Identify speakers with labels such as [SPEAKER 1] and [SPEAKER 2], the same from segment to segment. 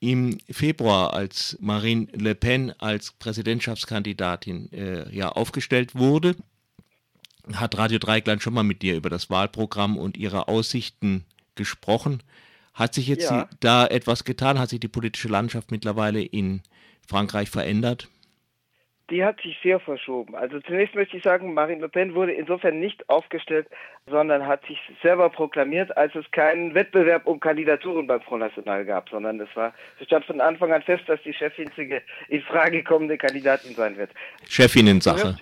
[SPEAKER 1] im Februar, als Marine Le Pen als Präsidentschaftskandidatin äh, ja aufgestellt wurde, hat Radio Dreigland schon mal mit dir über das Wahlprogramm und ihre Aussichten gesprochen. Hat sich jetzt ja. da etwas getan? Hat sich die politische Landschaft mittlerweile in Frankreich verändert?
[SPEAKER 2] Die hat sich sehr verschoben. Also zunächst möchte ich sagen, Marine Le Pen wurde insofern nicht aufgestellt, sondern hat sich selber proklamiert, als es keinen Wettbewerb um Kandidaturen beim Front National gab, sondern es war, es stand von Anfang an fest, dass die chefinzige in Frage kommende Kandidatin sein wird.
[SPEAKER 1] Chefinnensache.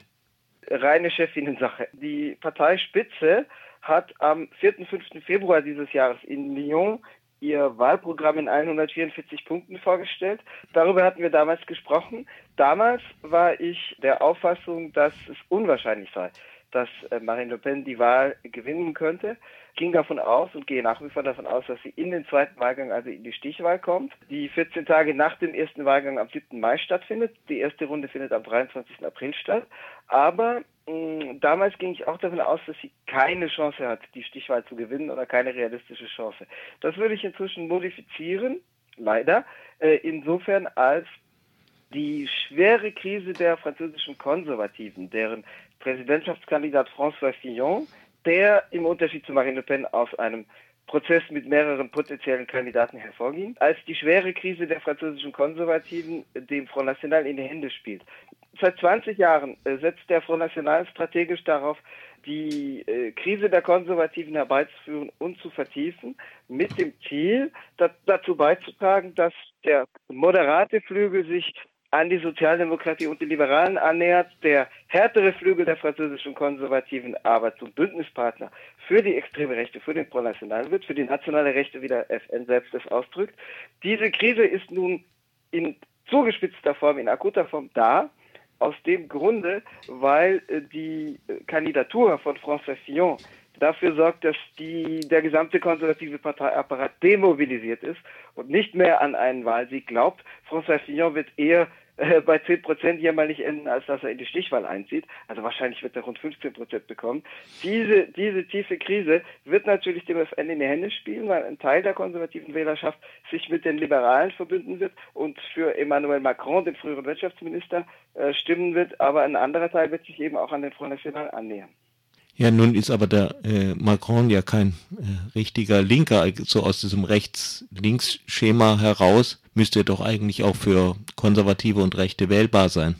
[SPEAKER 2] Reine Chefinnensache. Die Parteispitze hat am 4. 5. Februar dieses Jahres in Lyon ihr Wahlprogramm in 144 Punkten vorgestellt. Darüber hatten wir damals gesprochen. Damals war ich der Auffassung, dass es unwahrscheinlich sei, dass äh, Marine Le Pen die Wahl gewinnen könnte. Ging davon aus und gehe nach wie vor davon aus, dass sie in den zweiten Wahlgang, also in die Stichwahl kommt, die 14 Tage nach dem ersten Wahlgang am 7. Mai stattfindet. Die erste Runde findet am 23. April statt. Aber damals ging ich auch davon aus, dass sie keine Chance hat, die Stichwahl zu gewinnen oder keine realistische Chance. Das würde ich inzwischen modifizieren, leider, äh, insofern als die schwere Krise der französischen Konservativen, deren Präsidentschaftskandidat François Fillon, der im Unterschied zu Marine Le Pen aus einem Prozess mit mehreren potenziellen Kandidaten hervorging, als die schwere Krise der französischen Konservativen dem Front National in die Hände spielt. Seit 20 Jahren äh, setzt der Front National strategisch darauf, die äh, Krise der Konservativen herbeizuführen und zu vertiefen, mit dem Ziel, da, dazu beizutragen, dass der moderate Flügel sich an die Sozialdemokratie und die Liberalen annähert, der härtere Flügel der französischen Konservativen aber zum Bündnispartner für die extreme Rechte, für den Front National wird, für die nationale Rechte, wie der FN selbst es ausdrückt. Diese Krise ist nun in zugespitzter Form, in akuter Form da aus dem Grunde, weil äh, die äh, Kandidatur von François Fillon dafür sorgt, dass die, der gesamte konservative Parteiapparat demobilisiert ist und nicht mehr an einen Wahlsieg glaubt. François Fillon wird eher äh, bei 10 Prozent jämmerlich enden, als dass er in die Stichwahl einzieht. Also wahrscheinlich wird er rund 15 Prozent bekommen. Diese, diese tiefe Krise wird natürlich dem FN in die Hände spielen, weil ein Teil der konservativen Wählerschaft sich mit den Liberalen verbünden wird und für Emmanuel Macron, den früheren Wirtschaftsminister, äh, stimmen wird. Aber ein anderer Teil wird sich eben auch an den Front National annähern.
[SPEAKER 1] Ja, nun ist aber der äh, Macron ja kein äh, richtiger Linker, so aus diesem Rechts-Links-Schema heraus müsste er doch eigentlich auch für Konservative und Rechte wählbar sein.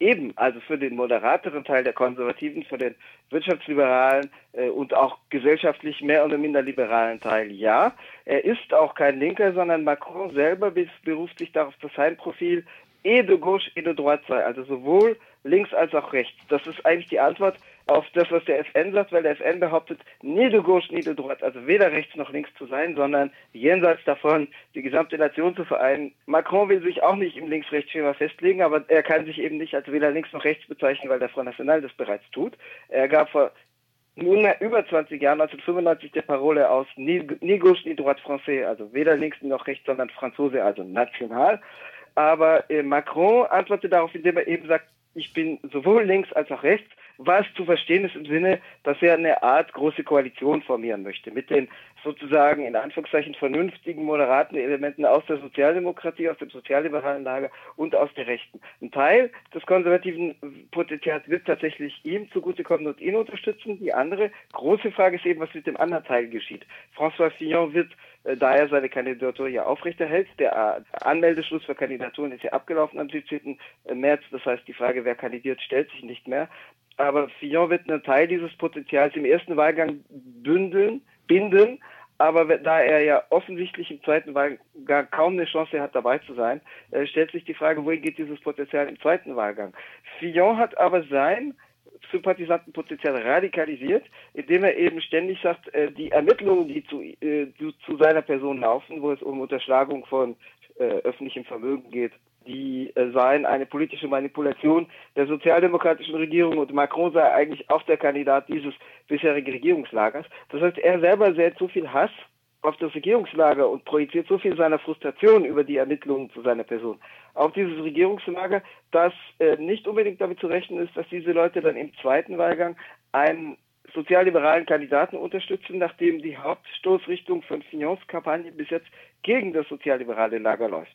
[SPEAKER 2] Eben, also für den moderateren Teil der Konservativen, für den wirtschaftsliberalen äh, und auch gesellschaftlich mehr oder minder liberalen Teil ja. Er ist auch kein Linker, sondern Macron selber beruft sich darauf, dass sein Profil et de gauche et de droite sei, also sowohl links als auch rechts. Das ist eigentlich die Antwort auf das, was der FN sagt, weil der FN behauptet, nie de gauche, nie de droite, also weder rechts noch links zu sein, sondern jenseits davon die gesamte Nation zu vereinen. Macron will sich auch nicht im Links-Rechts-Schema festlegen, aber er kann sich eben nicht als weder links noch rechts bezeichnen, weil der Front National das bereits tut. Er gab vor nunmehr über 20 Jahren, 1995, der Parole aus, ni gauche, ni droite français, also weder links noch rechts, sondern Franzose, also national. Aber äh, Macron antwortet darauf, indem er eben sagt, ich bin sowohl links als auch rechts, was zu verstehen ist im Sinne, dass er eine Art große Koalition formieren möchte mit den sozusagen in Anführungszeichen vernünftigen, moderaten Elementen aus der Sozialdemokratie, aus dem sozialliberalen Lager und aus der Rechten. Ein Teil des konservativen Potenzials wird tatsächlich ihm zugutekommen und ihn unterstützen. Die andere große Frage ist eben, was mit dem anderen Teil geschieht. François Fillon wird äh, da er seine Kandidatur ja aufrechterhält. Der äh, Anmeldeschluss für Kandidaturen ist ja abgelaufen am 17. März. Das heißt, die Frage, wer kandidiert, stellt sich nicht mehr. Aber Fillon wird einen Teil dieses Potenzials im ersten Wahlgang bündeln, binden. Aber da er ja offensichtlich im zweiten Wahlgang kaum eine Chance hat, dabei zu sein, äh, stellt sich die Frage, wohin geht dieses Potenzial im zweiten Wahlgang? Fillon hat aber sein Sympathisantenpotenzial radikalisiert, indem er eben ständig sagt, äh, die Ermittlungen, die zu, äh, zu, zu, seiner Person laufen, wo es um Unterschlagung von öffentlichem Vermögen geht, die äh, seien eine politische Manipulation der sozialdemokratischen Regierung und Macron sei eigentlich auch der Kandidat dieses bisherigen Regierungslagers. Das heißt, er selber sät so viel Hass auf das Regierungslager und projiziert so viel seiner Frustration über die Ermittlungen zu seiner Person auf dieses Regierungslager, dass äh, nicht unbedingt damit zu rechnen ist, dass diese Leute dann im zweiten Wahlgang einen sozialliberalen Kandidaten unterstützen, nachdem die Hauptstoßrichtung von Fignons Kampagne bis jetzt gegen das sozialliberale Lager läuft.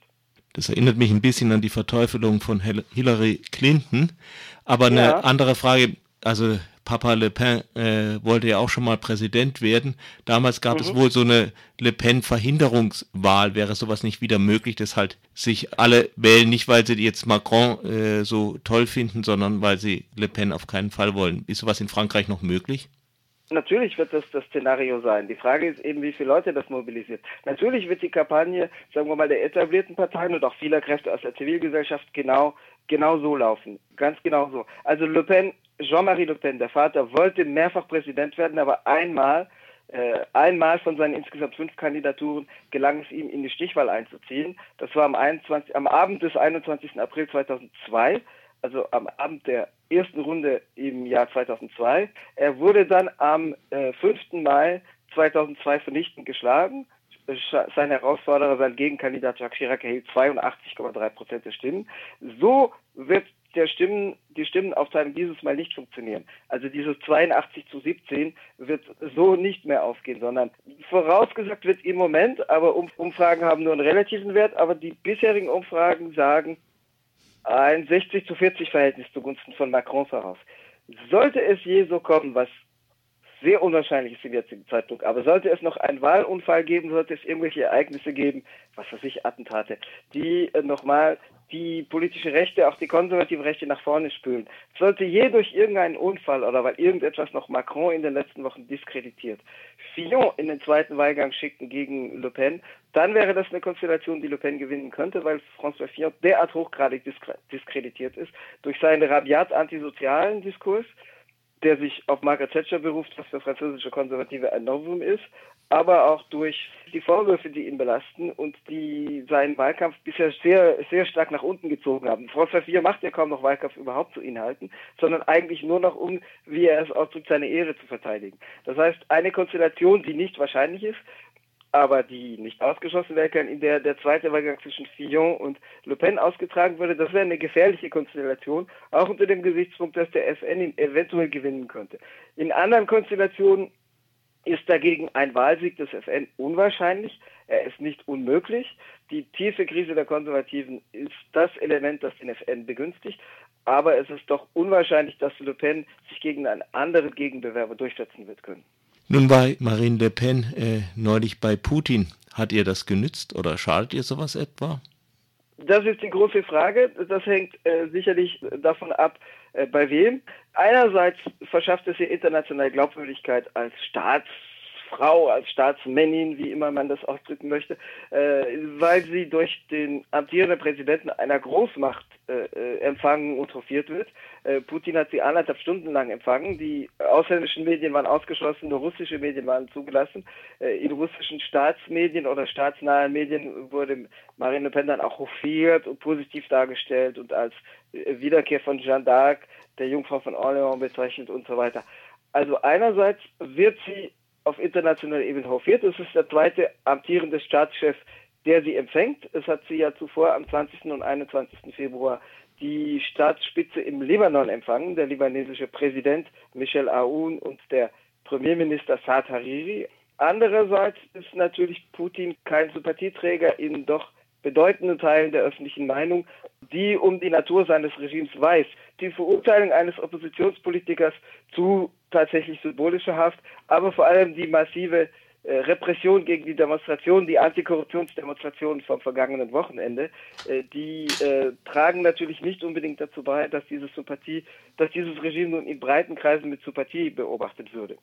[SPEAKER 1] Das erinnert mich ein bisschen an die Verteufelung von Hillary Clinton. Aber eine ja. andere Frage, also Papa Le Pen äh, wollte ja auch schon mal Präsident werden. Damals gab mhm. es wohl so eine Le Pen-Verhinderungswahl. Wäre sowas nicht wieder möglich, dass halt sich alle wählen, nicht weil sie jetzt Macron äh, so toll finden, sondern weil sie Le Pen auf keinen Fall wollen. Ist sowas in Frankreich noch möglich?
[SPEAKER 2] Natürlich wird das das Szenario sein. Die Frage ist eben, wie viele Leute das mobilisiert. Natürlich wird die Kampagne, sagen wir mal, der etablierten Parteien und auch vieler Kräfte aus der Zivilgesellschaft genau, genau so laufen. Ganz genau so. Also Le Pen Jean-Marie Le Pen, der Vater, wollte mehrfach Präsident werden, aber einmal, äh, einmal von seinen insgesamt fünf Kandidaturen gelang es ihm, in die Stichwahl einzuziehen. Das war am, 21, am Abend des 21. April 2002, also am Abend der ersten Runde im Jahr 2002. Er wurde dann am äh, 5. Mai 2002 vernichtend geschlagen. Sein Herausforderer, sein Gegenkandidat Jacques Chirac erhielt 82,3 Prozent der Stimmen. So wird der Stimmen, die Stimmenaufteilung dieses Mal nicht funktionieren. Also dieses 82 zu 17 wird so nicht mehr aufgehen, sondern vorausgesagt wird im Moment, aber Umfragen haben nur einen relativen Wert, aber die bisherigen Umfragen sagen ein 60 zu 40 Verhältnis zugunsten von Macron voraus. Sollte es je so kommen, was sehr unwahrscheinlich ist im jetzigen Zeitpunkt. Aber sollte es noch einen Wahlunfall geben, sollte es irgendwelche Ereignisse geben, was weiß ich, Attentate, die äh, nochmal die politische Rechte, auch die konservative Rechte nach vorne spülen. Sollte je durch irgendeinen Unfall oder weil irgendetwas noch Macron in den letzten Wochen diskreditiert, Fillon in den zweiten Wahlgang schickten gegen Le Pen, dann wäre das eine Konstellation, die Le Pen gewinnen könnte, weil François Fillon derart hochgradig diskreditiert ist durch seinen rabiat antisozialen Diskurs, der sich auf Margaret Thatcher beruft, was für französische Konservative ein Novum ist, aber auch durch die Vorwürfe, die ihn belasten und die seinen Wahlkampf bisher sehr, sehr stark nach unten gezogen haben. François Fillon macht ja kaum noch Wahlkampf überhaupt zu Inhalten, sondern eigentlich nur noch um, wie er es ausdrückt, seine Ehre zu verteidigen. Das heißt, eine Konstellation, die nicht wahrscheinlich ist, aber die nicht ausgeschlossen werden kann, in der der zweite Wahlgang zwischen Fillon und Le Pen ausgetragen würde, das wäre eine gefährliche Konstellation, auch unter dem Gesichtspunkt, dass der FN ihn eventuell gewinnen könnte. In anderen Konstellationen ist dagegen ein Wahlsieg des FN unwahrscheinlich. Er ist nicht unmöglich. Die tiefe Krise der Konservativen ist das Element, das den FN begünstigt. Aber es ist doch unwahrscheinlich, dass Le Pen sich gegen einen anderen Gegenbewerber durchsetzen wird können.
[SPEAKER 1] Nun war Marine Le Pen äh, neulich bei Putin. Hat ihr das genützt oder schadet ihr sowas etwa?
[SPEAKER 2] Das ist die große Frage. Das hängt äh, sicherlich davon ab, äh, bei wem. Einerseits verschafft es ihr internationale Glaubwürdigkeit als Staats Frau, als Staatsmännin, wie immer man das ausdrücken möchte, äh, weil sie durch den amtierenden Präsidenten einer Großmacht äh, äh, empfangen und hofiert wird. Äh, Putin hat sie anderthalb Stunden lang empfangen. Die ausländischen Medien waren ausgeschlossen, nur russische Medien waren zugelassen. Äh, in russischen Staatsmedien oder staatsnahen Medien wurde Marine Le Pen dann auch hofiert und positiv dargestellt und als äh, Wiederkehr von Jeanne d'Arc, der Jungfrau von Orléans bezeichnet und so weiter. Also einerseits wird sie auf internationaler Ebene hofiert. Es ist der zweite amtierende Staatschef, der sie empfängt. Es hat sie ja zuvor am 20. und 21. Februar die Staatsspitze im Libanon empfangen, der libanesische Präsident Michel Aoun und der Premierminister Saad Hariri. Andererseits ist natürlich Putin kein Sympathieträger in doch bedeutenden Teilen der öffentlichen Meinung, die um die Natur seines Regimes weiß. Die Verurteilung eines Oppositionspolitikers zu tatsächlich symbolischer Haft, aber vor allem die massive äh, Repression gegen die Demonstrationen, die Antikorruptionsdemonstrationen vom vergangenen Wochenende, äh, die äh, tragen natürlich nicht unbedingt dazu bei, dass diese Sympathie, dass dieses Regime nun in breiten Kreisen mit Sympathie beobachtet würde.